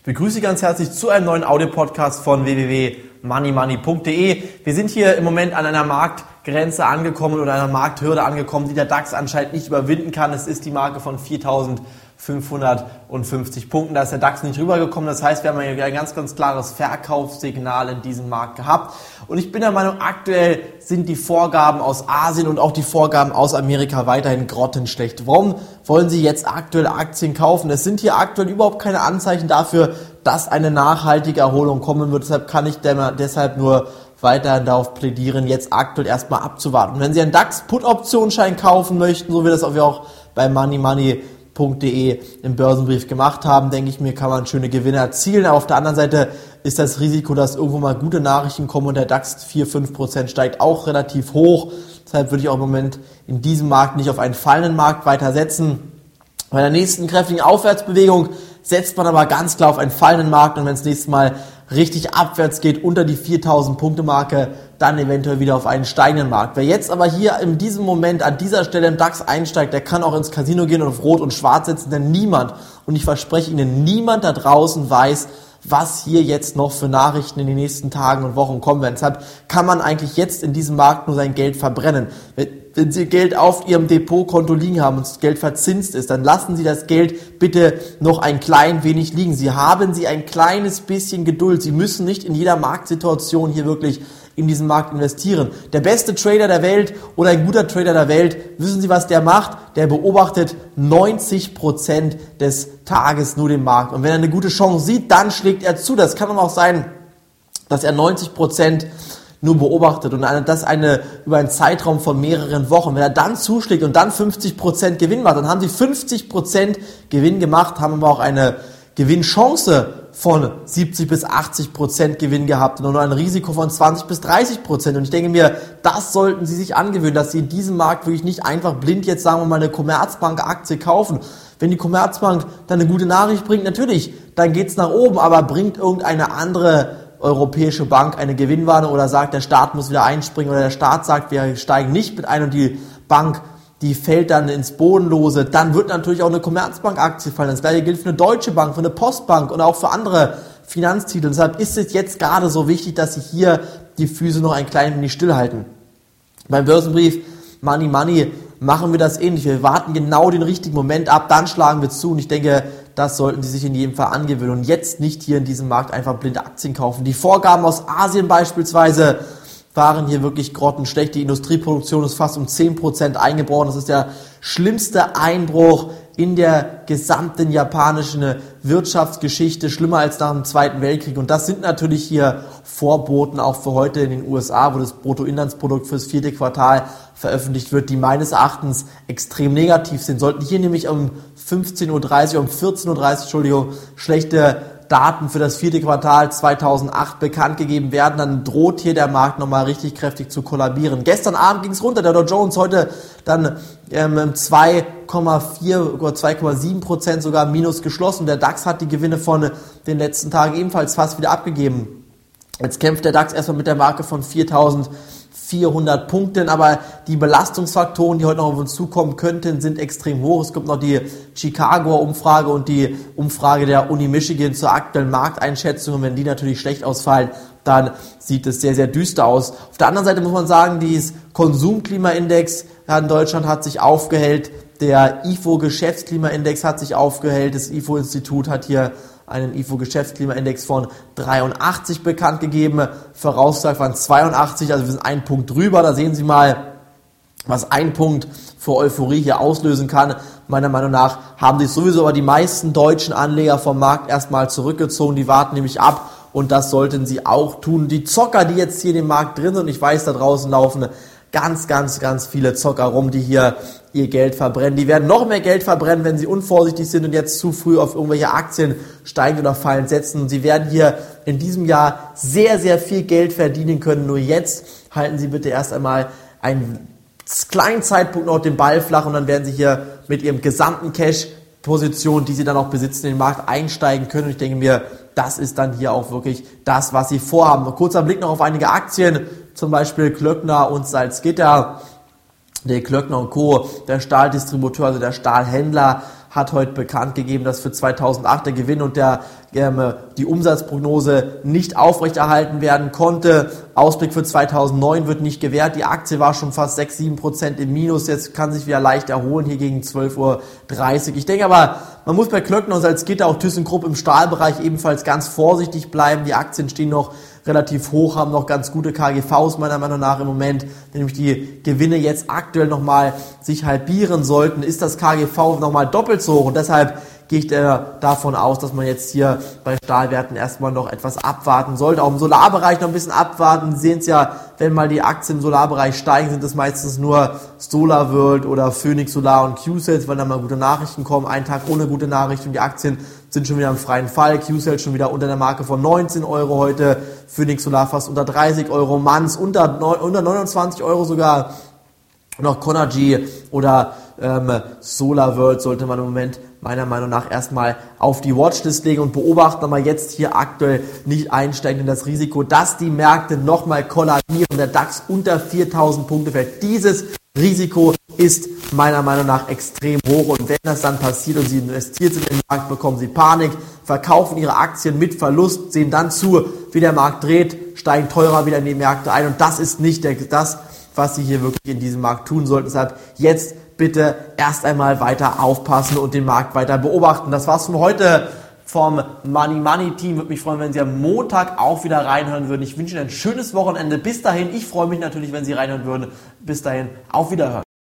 Ich begrüße Sie ganz herzlich zu einem neuen Audio-Podcast von www.moneymoney.de. Wir sind hier im Moment an einer Marktgrenze angekommen oder einer Markthürde angekommen, die der DAX anscheinend nicht überwinden kann. Es ist die Marke von 4000 550 Punkten. Da ist der DAX nicht rübergekommen. Das heißt, wir haben ein ganz, ganz klares Verkaufssignal in diesem Markt gehabt. Und ich bin der Meinung, aktuell sind die Vorgaben aus Asien und auch die Vorgaben aus Amerika weiterhin grottenschlecht. Warum wollen Sie jetzt aktuell Aktien kaufen? Es sind hier aktuell überhaupt keine Anzeichen dafür, dass eine nachhaltige Erholung kommen wird. Deshalb kann ich deshalb nur weiterhin darauf plädieren, jetzt aktuell erstmal abzuwarten. Und wenn Sie einen DAX-Put-Optionsschein kaufen möchten, so wie das auch bei Money Money www.börsenbrief.de im Börsenbrief gemacht haben, denke ich mir, kann man schöne Gewinne erzielen. Aber auf der anderen Seite ist das Risiko, dass irgendwo mal gute Nachrichten kommen und der DAX 4, 5 Prozent steigt, auch relativ hoch. Deshalb würde ich auch im Moment in diesem Markt nicht auf einen fallenden Markt weiter setzen. Bei der nächsten kräftigen Aufwärtsbewegung setzt man aber ganz klar auf einen fallenden Markt und wenn es nächstes Mal richtig abwärts geht, unter die 4000 Punkte Marke, dann eventuell wieder auf einen steigenden Markt. Wer jetzt aber hier in diesem Moment an dieser Stelle im DAX einsteigt, der kann auch ins Casino gehen und auf Rot und Schwarz setzen, denn niemand, und ich verspreche Ihnen, niemand da draußen weiß, was hier jetzt noch für Nachrichten in den nächsten Tagen und Wochen kommen werden. Deshalb kann man eigentlich jetzt in diesem Markt nur sein Geld verbrennen wenn Sie Geld auf Ihrem Depotkonto liegen haben und das Geld verzinst ist, dann lassen Sie das Geld bitte noch ein klein wenig liegen. Sie haben Sie ein kleines bisschen Geduld. Sie müssen nicht in jeder Marktsituation hier wirklich in diesen Markt investieren. Der beste Trader der Welt oder ein guter Trader der Welt, wissen Sie, was der macht? Der beobachtet 90 Prozent des Tages nur den Markt. Und wenn er eine gute Chance sieht, dann schlägt er zu. Das kann aber auch sein, dass er 90 Prozent nur beobachtet und das eine über einen Zeitraum von mehreren Wochen. Wenn er dann zuschlägt und dann 50% Gewinn macht, dann haben sie 50% Gewinn gemacht, haben aber auch eine Gewinnchance von 70 bis 80% Gewinn gehabt und nur ein Risiko von 20 bis 30% Und ich denke mir, das sollten Sie sich angewöhnen, dass Sie in diesem Markt wirklich nicht einfach blind jetzt, sagen wir mal, eine Commerzbank-Aktie kaufen. Wenn die Commerzbank dann eine gute Nachricht bringt, natürlich, dann geht's nach oben, aber bringt irgendeine andere europäische Bank eine Gewinnwarnung oder sagt, der Staat muss wieder einspringen oder der Staat sagt, wir steigen nicht mit ein und die Bank, die fällt dann ins Bodenlose, dann wird natürlich auch eine Commerzbank-Aktie fallen. Das gleiche gilt für eine Deutsche Bank, für eine Postbank und auch für andere Finanztitel. Deshalb ist es jetzt gerade so wichtig, dass Sie hier die Füße noch ein klein wenig stillhalten. Beim Börsenbrief Money Money machen wir das ähnlich. Wir warten genau den richtigen Moment ab, dann schlagen wir zu und ich denke, das sollten Sie sich in jedem Fall angewöhnen und jetzt nicht hier in diesem Markt einfach blinde Aktien kaufen. Die Vorgaben aus Asien beispielsweise waren hier wirklich grottenschlecht. Die Industrieproduktion ist fast um 10% eingebrochen. Das ist der schlimmste Einbruch in der gesamten japanischen Wirtschaftsgeschichte, schlimmer als nach dem Zweiten Weltkrieg. Und das sind natürlich hier Vorboten auch für heute in den USA, wo das Bruttoinlandsprodukt fürs vierte Quartal veröffentlicht wird, die meines Erachtens extrem negativ sind. Sollten hier nämlich um 15.30 Uhr, um 14.30 Uhr, Entschuldigung, schlechte Daten für das vierte Quartal 2008 bekannt gegeben werden, dann droht hier der Markt nochmal richtig kräftig zu kollabieren. Gestern Abend ging es runter, der Dow Jones heute dann ähm, 2,4 oder 2,7 Prozent sogar minus geschlossen. Der DAX hat die Gewinne von den letzten Tagen ebenfalls fast wieder abgegeben. Jetzt kämpft der DAX erstmal mit der Marke von 4000 400 Punkten, aber die Belastungsfaktoren, die heute noch auf uns zukommen könnten, sind extrem hoch. Es gibt noch die Chicagoer Umfrage und die Umfrage der Uni Michigan zur aktuellen Markteinschätzung. Und wenn die natürlich schlecht ausfallen, dann sieht es sehr, sehr düster aus. Auf der anderen Seite muss man sagen, dieses Konsumklimaindex in Deutschland hat sich aufgehellt. Der IFO Geschäftsklimaindex hat sich aufgehellt. Das IFO Institut hat hier einen IFO-Geschäftsklimaindex von 83 bekannt gegeben. Voraussagt waren 82, also wir sind einen Punkt drüber. Da sehen Sie mal, was ein Punkt für Euphorie hier auslösen kann. Meiner Meinung nach haben sich sowieso aber die meisten deutschen Anleger vom Markt erstmal zurückgezogen. Die warten nämlich ab und das sollten sie auch tun. Die Zocker, die jetzt hier in dem Markt drin sind, und ich weiß, da draußen laufen ganz, ganz, ganz viele Zocker rum, die hier ihr Geld verbrennen. Die werden noch mehr Geld verbrennen, wenn sie unvorsichtig sind und jetzt zu früh auf irgendwelche Aktien steigen oder fallen setzen. Und sie werden hier in diesem Jahr sehr, sehr viel Geld verdienen können. Nur jetzt halten Sie bitte erst einmal einen kleinen Zeitpunkt noch den Ball flach und dann werden Sie hier mit Ihrem gesamten Cash Position, die sie dann auch besitzen, in den Markt einsteigen können. Und ich denke mir, das ist dann hier auch wirklich das, was sie vorhaben. Kurzer Blick noch auf einige Aktien, zum Beispiel Klöckner und Salzgitter. Der Klöckner und Co., der Stahldistributeur, also der Stahlhändler, hat heute bekannt gegeben, dass für 2008 der Gewinn und der, ähm, die Umsatzprognose nicht aufrechterhalten werden konnte. Ausblick für 2009 wird nicht gewährt. Die Aktie war schon fast 6, 7 Prozent im Minus. Jetzt kann sich wieder leicht erholen hier gegen 12.30 Uhr. Ich denke aber, man muss bei Klöckner und Salzgitter, auch ThyssenKrupp im Stahlbereich ebenfalls ganz vorsichtig bleiben. Die Aktien stehen noch relativ hoch, haben noch ganz gute KGVs meiner Meinung nach im Moment, nämlich die Gewinne jetzt aktuell nochmal sich halbieren sollten, ist das KGV nochmal doppelt so hoch. Und deshalb gehe ich davon aus, dass man jetzt hier bei Stahlwerten erstmal noch etwas abwarten sollte. Auch im Solarbereich noch ein bisschen abwarten. Sie sehen es ja, wenn mal die Aktien im Solarbereich steigen, sind es meistens nur SolarWorld oder Phoenix Solar und Q-Sales, weil da mal gute Nachrichten kommen. Ein Tag ohne gute Nachrichten und die Aktien sind schon wieder im freien Fall. Q-Sales schon wieder unter der Marke von 19 Euro heute. Phoenix Solar fast unter 30 Euro. Manns unter, unter 29 Euro sogar. Auch Conergy oder ähm, SolarWorld sollte man im Moment meiner Meinung nach erstmal auf die Watchlist legen und beobachten, aber jetzt hier aktuell nicht einsteigen in das Risiko, dass die Märkte nochmal kollabieren, der DAX unter 4000 Punkte fällt. Dieses Risiko ist meiner Meinung nach extrem hoch und wenn das dann passiert und Sie investiert sind im Markt, bekommen Sie Panik, verkaufen Ihre Aktien mit Verlust, sehen dann zu, wie der Markt dreht, steigen teurer wieder in die Märkte ein und das ist nicht der, das, was Sie hier wirklich in diesem Markt tun sollten. Deshalb jetzt bitte erst einmal weiter aufpassen und den Markt weiter beobachten. Das war's von heute vom Money Money Team. Würde mich freuen, wenn Sie am Montag auch wieder reinhören würden. Ich wünsche Ihnen ein schönes Wochenende. Bis dahin, ich freue mich natürlich, wenn Sie reinhören würden. Bis dahin, auf Wiederhören.